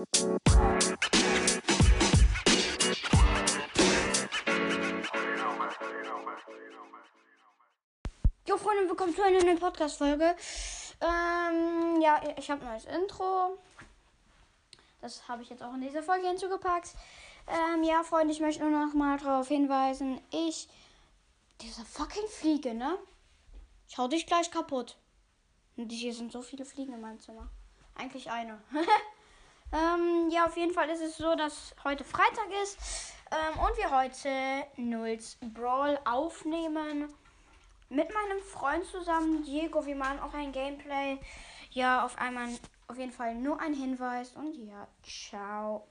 Jo Freunde, willkommen zu einer neuen Podcast-Folge. Ähm, ja, ich habe ein neues Intro. Das habe ich jetzt auch in dieser Folge hinzugepackt. Ähm, ja, Freunde, ich möchte nur noch mal darauf hinweisen. Ich, diese fucking Fliege, ne? Ich hau dich gleich kaputt. Und hier sind so viele Fliegen in meinem Zimmer. Eigentlich eine. ähm, ja, auf jeden Fall ist es so, dass heute Freitag ist. Ähm, und wir heute Nulls Brawl aufnehmen. Mit meinem Freund zusammen, Diego. Wir machen auch ein Gameplay. Ja, auf einmal, auf jeden Fall nur ein Hinweis. Und ja, ciao.